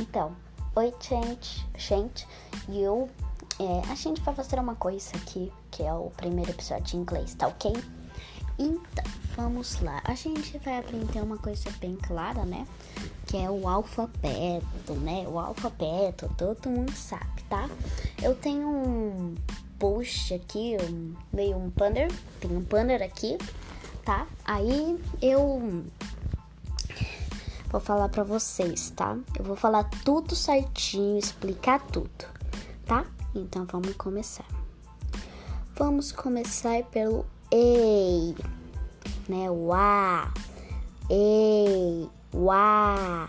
Então, oi, gente, gente, e eu, é, a gente vai fazer uma coisa aqui, que é o primeiro episódio de inglês, tá ok? Então, vamos lá. A gente vai aprender uma coisa bem clara, né? Que é o alfabeto, né? O alfabeto, todo mundo sabe, tá? Eu tenho um post aqui, um, meio um banner, tem um banner aqui, tá? Aí eu vou falar para vocês, tá? Eu vou falar tudo certinho, explicar tudo, tá? Então vamos começar. Vamos começar pelo ei, né? O a, ei, o a,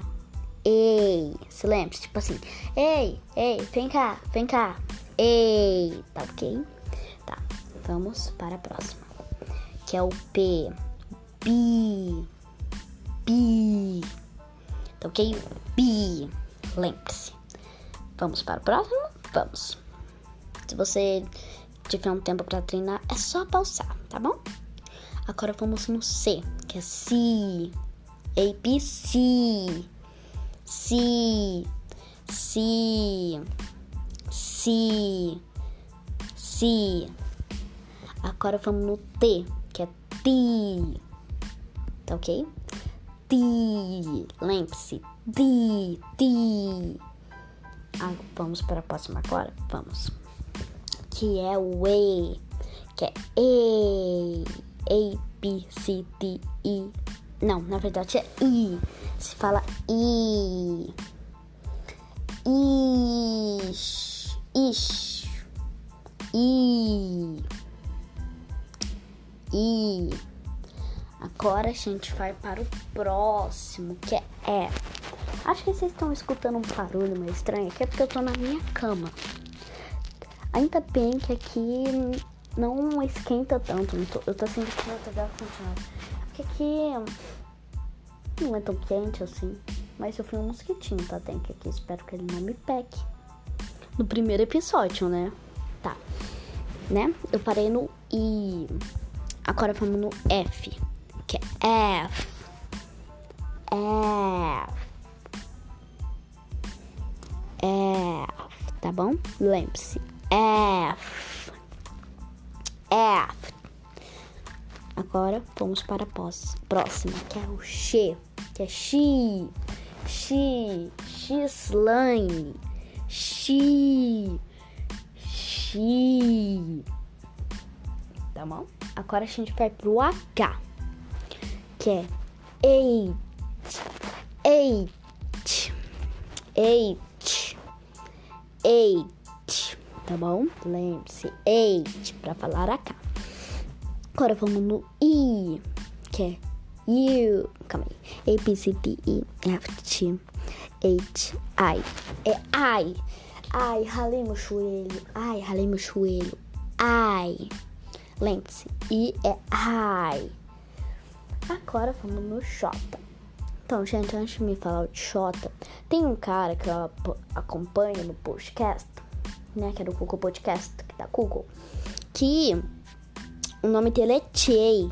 ei. Se lembra? Tipo assim, ei, ei, vem cá, vem cá, ei, tá ok? Tá, vamos para a próxima, que é o p, bi, bi. Tá ok? Bi. Lembre-se. Vamos para o próximo? Vamos. Se você tiver um tempo para treinar, é só pausar, tá bom? Agora vamos no C, que é B, C. C. C. C. C. Agora vamos no T, que é T. Tá ok? Ti. Lembre-se. Ti. Ti. Ah, vamos para a próxima agora? Vamos. Que é o E. Que é E. A, B, C, D, E. Não, na verdade é I. Se fala I. Ish. Ish. I. I. Agora a gente vai para o próximo, que é. Acho que vocês estão escutando um barulho meio estranho aqui, é porque eu tô na minha cama. Ainda bem que aqui não esquenta tanto. Eu tô sentindo falta da ar-condicionado. Porque aqui não é tão quente assim. Mas eu fui um mosquitinho, tá? Tem que aqui. Espero que ele não me pegue. No primeiro episódio, né? Tá. Né? Eu parei no I. Agora vamos no F que é F. F. F, tá bom? Lembre-se. F. F. Agora vamos para a próxima, que é o X, que é X. X. X-line. X. X. Tá bom? Agora a gente vai pro H que é eight, eight, eight, eight, tá bom? Lembre-se, eight para falar a K. Agora vamos no I, que é U, calma aí, A, B, C, D, E, F, G, H, I, é I, ai, ralei meu joelho, ai, ralei meu joelho, I, lembre-se, I é I. Agora vamos no Xota. Então, gente, antes de me falar de Xota, tem um cara que eu acompanho no podcast, né? Que é do Google Podcast, que da Google, que o nome dele é Chey.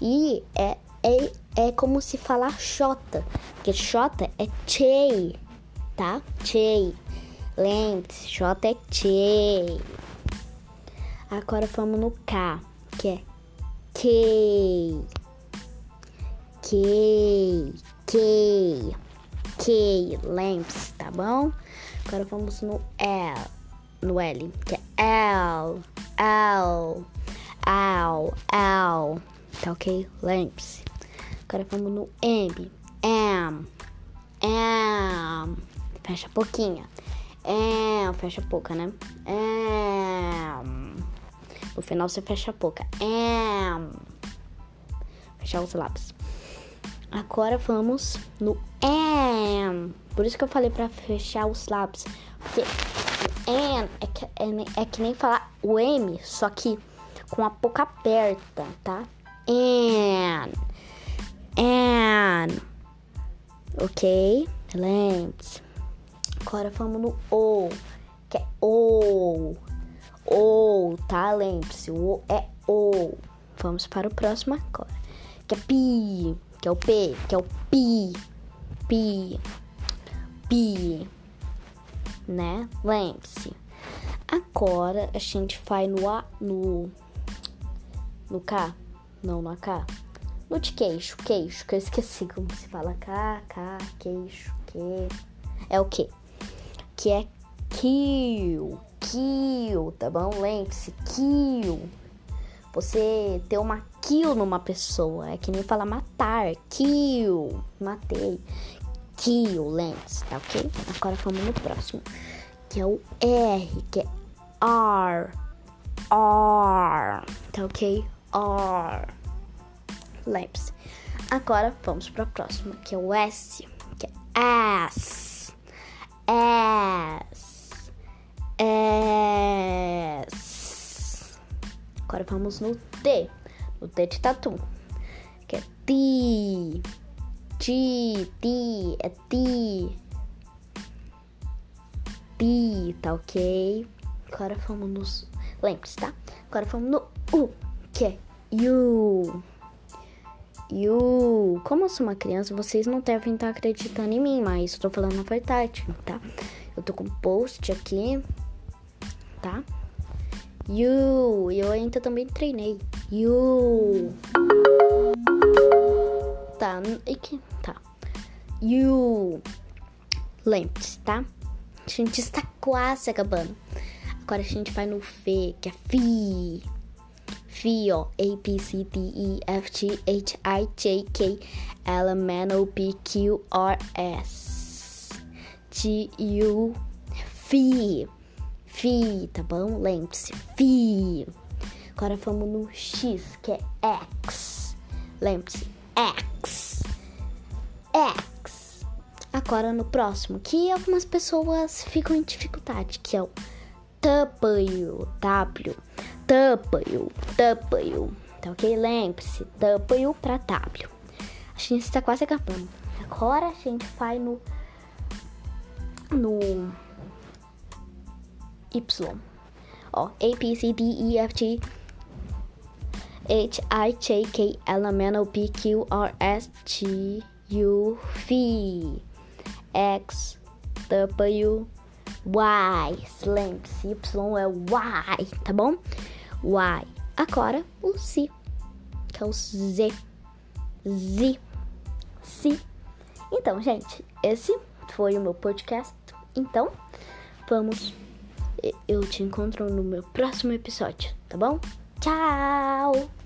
E é, é, é como se falar Xota, porque Xota é Chey, tá? Chey. Lembre-se, Xota é Chey. Agora vamos no K, que é K. K, K, K, lamps, tá bom? Agora vamos no L, no L, que é L, L, L, L, tá ok? Lamps. Agora vamos no M, M, M, fecha a pouquinho. M, fecha a boca, né? M. No final você fecha a boca. M. Fechar os lábios. Agora vamos no M. Por isso que eu falei para fechar os lábios. Porque M é que, é, é que nem falar o M, só que com a boca aberta, tá? N. N. Ok? Lembre-se. Agora vamos no O, que é O. O, tá? Lembre-se. O é O. Vamos para o próximo agora, que é Pi que é o P, que é o pi, pi, P, né? Lembre-se. Agora a gente faz no A, no no K, não no AK. No de queixo, queixo, que eu esqueci como se fala K, K, queixo, que é o que? Que é kill, kill, tá bom? Lembre-se, kill. Você ter uma kill numa pessoa é que nem falar matar, kill, matei. Kill, lembre-se, tá ok? Agora vamos no próximo, que é o R, que é R, R, tá ok? R. Lembre-se. Agora vamos para a próxima, que é o S, que é S. S. S. Agora vamos no T, no T de tatu, que é T. T, T, é T. T, tá ok? Agora vamos nos. Lembre-se, tá? Agora vamos no U, que é You. You. Como eu sou uma criança, vocês não devem estar acreditando em mim, mas estou falando a verdade, tá? Eu tô com um post aqui, tá? You. Eu ainda também treinei. You. Tá, e que. Tá. You. Lembre-se, tá? A gente está quase acabando. Agora a gente vai no F, que é Fi. Fi, ó. A, B, C, D, E, F, G, H, I, J, K, L, M, N, O, P, Q, R, S. T, U, Fi. Fi, tá bom? Lembre-se, Fi. Agora vamos no X, que é X. Lembre-se, X. X. Agora no próximo, que algumas pessoas ficam em dificuldade, que é o W, W, W, W, tá ok? Lembre-se, W para W. A gente está quase acabando. Agora a gente vai no no Y. Ó, A, B, C, D, E, F, G, H, I, J, K, L, M, N, O, P, Q, R, S, T, U, V, X, W, Y. Lembre-se, Y é Y, tá bom? Y. Agora o Z, que é o Z. Z. Z. Então, gente, esse foi o meu podcast. Então, vamos. Eu te encontro no meu próximo episódio, tá bom? Tchau!